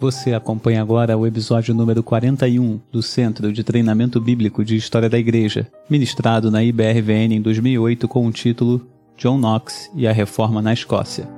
Você acompanha agora o episódio número 41 do Centro de Treinamento Bíblico de História da Igreja, ministrado na IBRVN em 2008 com o título John Knox e a Reforma na Escócia.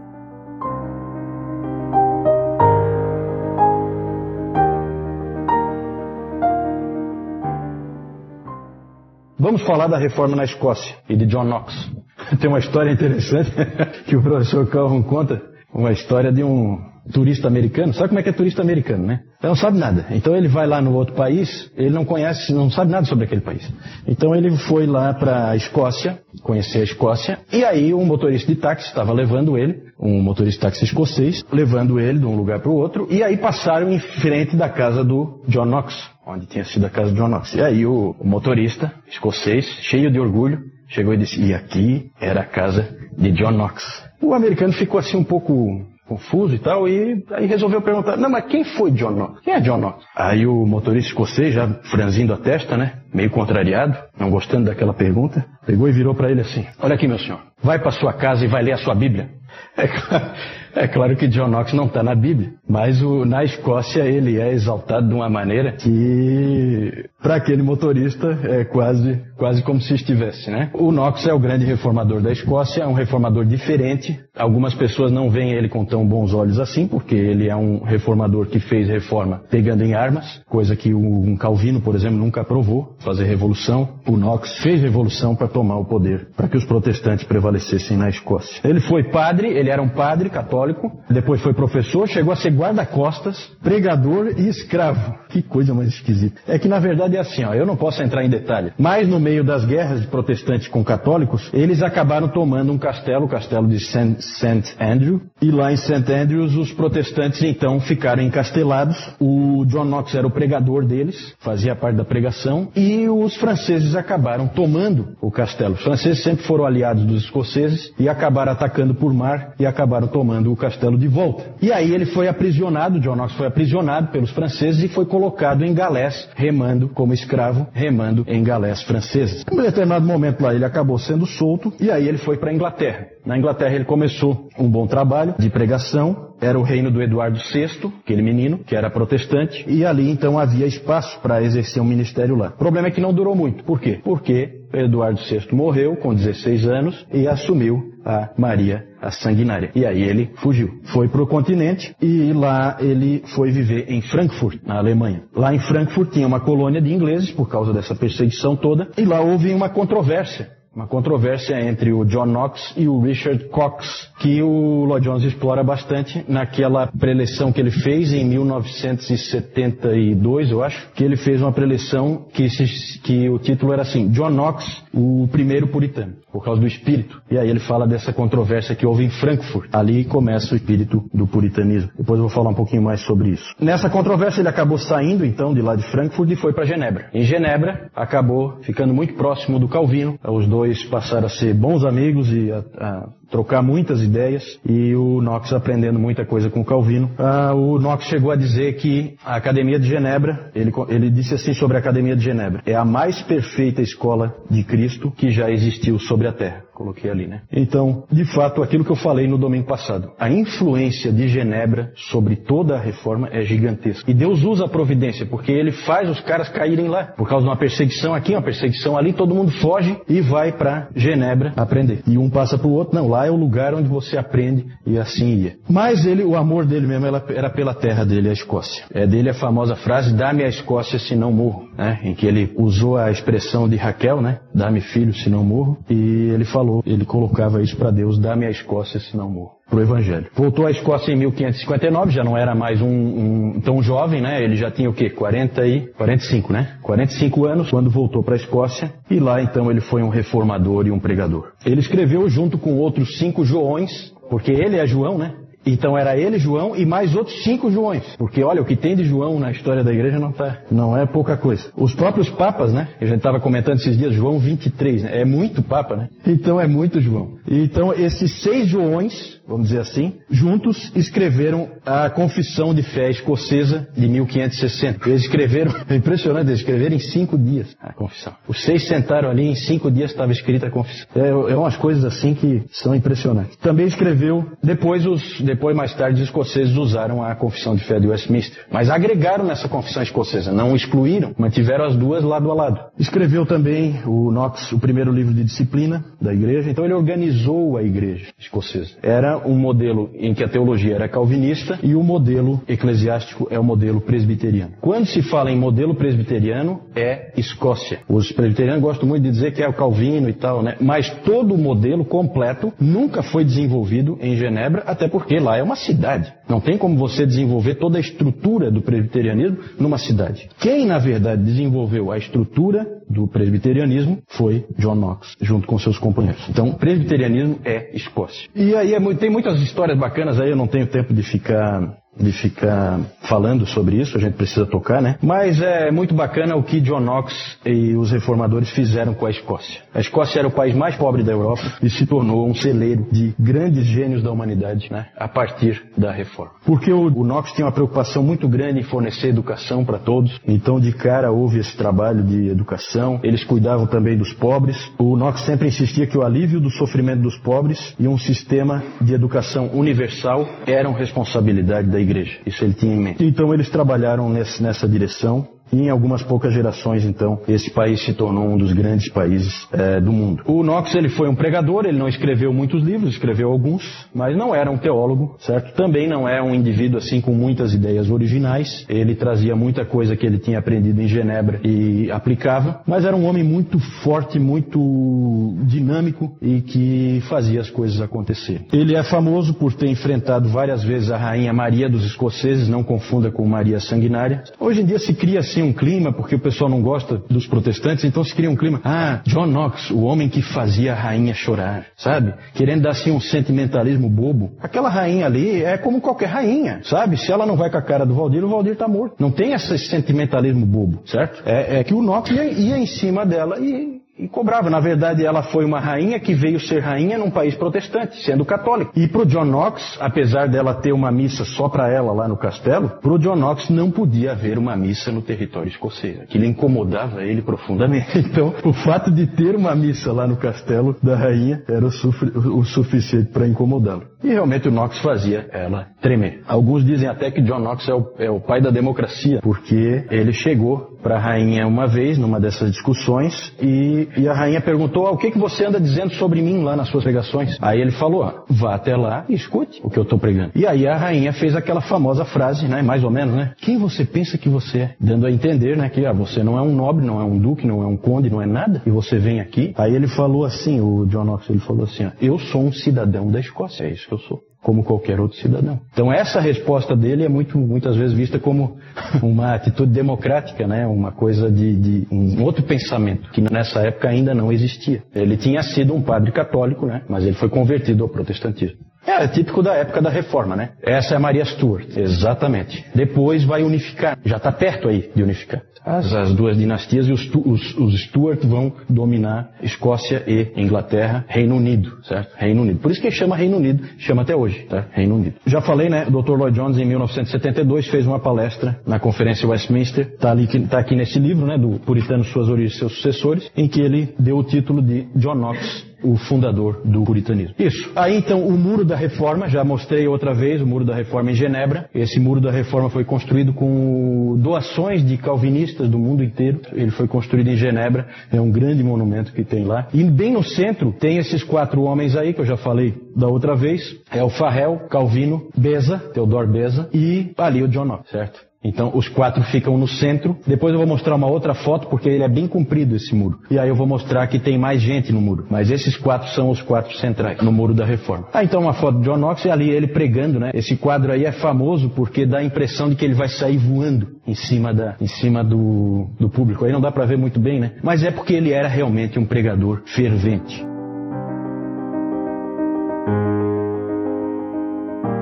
Vamos falar da reforma na Escócia e de John Knox. Tem uma história interessante que o professor Calvin conta, uma história de um turista americano, sabe como é que é turista americano, né? Ele não sabe nada. Então ele vai lá no outro país, ele não conhece, não sabe nada sobre aquele país. Então ele foi lá para a Escócia, conhecer a Escócia, e aí um motorista de táxi estava levando ele, um motorista de táxi escocês, levando ele de um lugar para o outro, e aí passaram em frente da casa do John Knox, onde tinha sido a casa do John Knox. E aí o, motorista escocês, cheio de orgulho, chegou e disse: "E aqui era a casa de John Knox". O americano ficou assim um pouco confuso e tal, e aí resolveu perguntar, não, mas quem foi John Knox? Quem é John Knox? Aí o motorista escocês, já franzindo a testa, né, meio contrariado, não gostando daquela pergunta, pegou e virou para ele assim, olha aqui meu senhor, vai para sua casa e vai ler a sua Bíblia. É claro, é claro que John Knox não está na Bíblia, mas o, na Escócia ele é exaltado de uma maneira que, para aquele motorista, é quase, quase como se estivesse, né? O Knox é o grande reformador da Escócia, é um reformador diferente. Algumas pessoas não veem ele com tão bons olhos assim, porque ele é um reformador que fez reforma pegando em armas, coisa que um Calvino, por exemplo, nunca aprovou, fazer revolução. O Knox fez revolução para tomar o poder, para que os protestantes prevalecessem na Escócia. Ele foi padre, ele era um padre católico, depois foi professor, chegou a ser guarda-costas, pregador e escravo. Que coisa mais esquisita. É que na verdade é assim, ó, eu não posso entrar em detalhe, mas no meio das guerras de protestantes com católicos, eles acabaram tomando um castelo, o castelo de St. Andrew, e lá em St. Andrews os protestantes então ficaram encastelados. O John Knox era o pregador deles, fazia parte da pregação, e os franceses acabaram tomando o castelo. Os franceses sempre foram aliados dos escoceses e acabaram atacando por mar e acabaram tomando o castelo de volta. E aí ele foi aprisionado, John Knox foi aprisionado pelos franceses e foi colocado em galés, remando como escravo, remando em galés franceses. Em um determinado momento lá ele acabou sendo solto e aí ele foi para a Inglaterra. Na Inglaterra ele começou um bom trabalho de pregação, era o reino do Eduardo VI, aquele menino, que era protestante, e ali então havia espaço para exercer um ministério lá. O problema é que não durou muito. Por quê? Porque Eduardo VI morreu com 16 anos e assumiu a Maria a sanguinária. E aí ele fugiu. Foi para o continente e lá ele foi viver em Frankfurt, na Alemanha. Lá em Frankfurt tinha uma colônia de ingleses por causa dessa perseguição toda e lá houve uma controvérsia uma controvérsia entre o John Knox e o Richard Cox, que o Lloyd Jones explora bastante naquela preleção que ele fez em 1972, eu acho, que ele fez uma preleção que, se, que o título era assim, John Knox, o primeiro puritano, por causa do espírito. E aí ele fala dessa controvérsia que houve em Frankfurt. Ali começa o espírito do puritanismo. Depois eu vou falar um pouquinho mais sobre isso. Nessa controvérsia ele acabou saindo então de lá de Frankfurt e foi para Genebra. Em Genebra acabou ficando muito próximo do Calvino. Os dois passaram a ser bons amigos e a, a trocar muitas ideias e o Knox aprendendo muita coisa com o Calvino. Ah, o Knox chegou a dizer que a Academia de Genebra, ele, ele disse assim sobre a Academia de Genebra, é a mais perfeita escola de Cristo que já existiu sobre a Terra. Coloquei ali, né? Então, de fato, aquilo que eu falei no domingo passado, a influência de Genebra sobre toda a reforma é gigantesca. E Deus usa a providência, porque ele faz os caras caírem lá. Por causa de uma perseguição aqui, uma perseguição ali, todo mundo foge e vai para Genebra aprender. E um passa para o outro, não, lá é o lugar onde você aprende e assim ia. Mas ele, o amor dele mesmo era pela terra dele, a Escócia. É dele a famosa frase, dá-me a Escócia se não morro, né? Em que ele usou a expressão de Raquel, né? Dá-me filho se não morro. E ele falou ele colocava isso para Deus, dá-me a Escócia se não morro. Pro Evangelho. Voltou à Escócia em 1559, já não era mais um, um tão jovem, né? Ele já tinha o quê? 40 e 45, né? 45 anos quando voltou para a Escócia e lá então ele foi um reformador e um pregador. Ele escreveu junto com outros cinco Joões, porque ele é João, né? Então era ele, João, e mais outros cinco Joões. Porque olha, o que tem de João na história da igreja não, tá, não é pouca coisa. Os próprios papas, né? A gente estava comentando esses dias, João 23, né? É muito papa, né? Então é muito João. Então esses seis Joões, vamos dizer assim, juntos escreveram a Confissão de Fé Escocesa de 1560. Eles escreveram, é impressionante, eles escreveram em cinco dias a confissão. Os seis sentaram ali, em cinco dias estava escrita a confissão. É, é umas coisas assim que são impressionantes. Também escreveu, depois os depois, mais tarde, os escoceses usaram a Confissão de Fé de Westminster. Mas agregaram nessa Confissão Escocesa, não excluíram, mantiveram as duas lado a lado. Escreveu também o Knox o primeiro livro de disciplina da igreja, então ele organizou a igreja escocesa. Era um modelo em que a teologia era calvinista e o modelo eclesiástico é o modelo presbiteriano. Quando se fala em modelo presbiteriano, é Escócia. Os presbiterianos gostam muito de dizer que é o Calvino e tal, né? Mas todo o modelo completo nunca foi desenvolvido em Genebra, até porque lá é uma cidade. Não tem como você desenvolver toda a estrutura do presbiterianismo numa cidade. Quem, na verdade, desenvolveu a estrutura do presbiterianismo foi John Knox, junto com seus companheiros. Então, presbiterianismo é Escócia. E aí é, tem muitas histórias bacanas aí, eu não tenho tempo de ficar de ficar falando sobre isso, a gente precisa tocar, né? Mas é muito bacana o que John Knox e os reformadores fizeram com a Escócia. A Escócia era o país mais pobre da Europa e se tornou um celeiro de grandes gênios da humanidade, né? A partir da reforma. Porque o, o Knox tinha uma preocupação muito grande em fornecer educação para todos, então de cara houve esse trabalho de educação. Eles cuidavam também dos pobres. O Knox sempre insistia que o alívio do sofrimento dos pobres e um sistema de educação universal eram responsabilidade da igreja. Isso ele tinha em mente. Então eles trabalharam nesse, nessa direção e em algumas poucas gerações, então, esse país se tornou um dos grandes países é, do mundo. O Knox, ele foi um pregador, ele não escreveu muitos livros, escreveu alguns, mas não era um teólogo, certo? Também não é um indivíduo assim com muitas ideias originais. Ele trazia muita coisa que ele tinha aprendido em Genebra e aplicava, mas era um homem muito forte, muito dinâmico e que fazia as coisas acontecer. Ele é famoso por ter enfrentado várias vezes a rainha Maria dos escoceses, não confunda com Maria Sanguinária. Hoje em dia se cria assim um clima, porque o pessoal não gosta dos protestantes, então se cria um clima. Ah, John Knox, o homem que fazia a rainha chorar, sabe? Querendo dar assim um sentimentalismo bobo. Aquela rainha ali é como qualquer rainha, sabe? Se ela não vai com a cara do Valdir, o Valdir tá morto. Não tem esse sentimentalismo bobo, certo? É, é que o Knox ia, ia em cima dela e e cobrava. Na verdade, ela foi uma rainha que veio ser rainha num país protestante, sendo católica. E para o John Knox, apesar dela ter uma missa só para ela lá no castelo, para o John Knox não podia haver uma missa no território escocês. Aquilo incomodava ele profundamente. Então, o fato de ter uma missa lá no castelo da rainha era o, o suficiente para incomodá-lo. E realmente o Knox fazia ela tremer. Alguns dizem até que John Knox é o, é o pai da democracia, porque ele chegou para a rainha uma vez numa dessas discussões e, e a rainha perguntou: ah, o que, que você anda dizendo sobre mim lá nas suas pregações? Aí ele falou: ah, vá até lá e escute o que eu estou pregando. E aí a rainha fez aquela famosa frase, né, mais ou menos, né? Quem você pensa que você é? Dando a entender, né, que ah, você não é um nobre, não é um duque, não é um conde, não é nada, e você vem aqui. Aí ele falou assim, o John Knox, ele falou assim: ah, eu sou um cidadão da Escócia, é isso que eu sou como qualquer outro cidadão. Então essa resposta dele é muito, muitas vezes vista como uma atitude democrática, né? uma coisa de, de, um outro pensamento que nessa época ainda não existia. Ele tinha sido um padre católico, né? mas ele foi convertido ao protestantismo. É, é típico da época da reforma, né? Essa é a Maria Stuart, exatamente. Depois vai unificar, já está perto aí de unificar as, as duas dinastias e os, os, os, Stuart vão dominar Escócia e Inglaterra, Reino Unido, certo? Reino Unido. Por isso que chama Reino Unido, chama até hoje, tá? Reino Unido. Já falei, né? O Dr. Lloyd Jones, em 1972, fez uma palestra na Conferência Westminster, tá, ali, tá aqui nesse livro, né? Do Puritano, Suas Origens e Seus Sucessores, em que ele deu o título de John Knox o fundador do puritanismo. Isso. Aí então o muro da reforma, já mostrei outra vez o muro da reforma em Genebra. Esse muro da reforma foi construído com doações de calvinistas do mundo inteiro. Ele foi construído em Genebra, é um grande monumento que tem lá. E bem no centro tem esses quatro homens aí que eu já falei da outra vez. É o Farrell, Calvino, Beza, Theodor Beza e ali o John Knox, certo? Então os quatro ficam no centro. Depois eu vou mostrar uma outra foto porque ele é bem comprido esse muro. E aí eu vou mostrar que tem mais gente no muro. Mas esses quatro são os quatro centrais no muro da Reforma. Ah, então uma foto de John Knox e ali ele pregando, né? Esse quadro aí é famoso porque dá a impressão de que ele vai sair voando em cima da, em cima do, do público. Aí não dá para ver muito bem, né? Mas é porque ele era realmente um pregador fervente.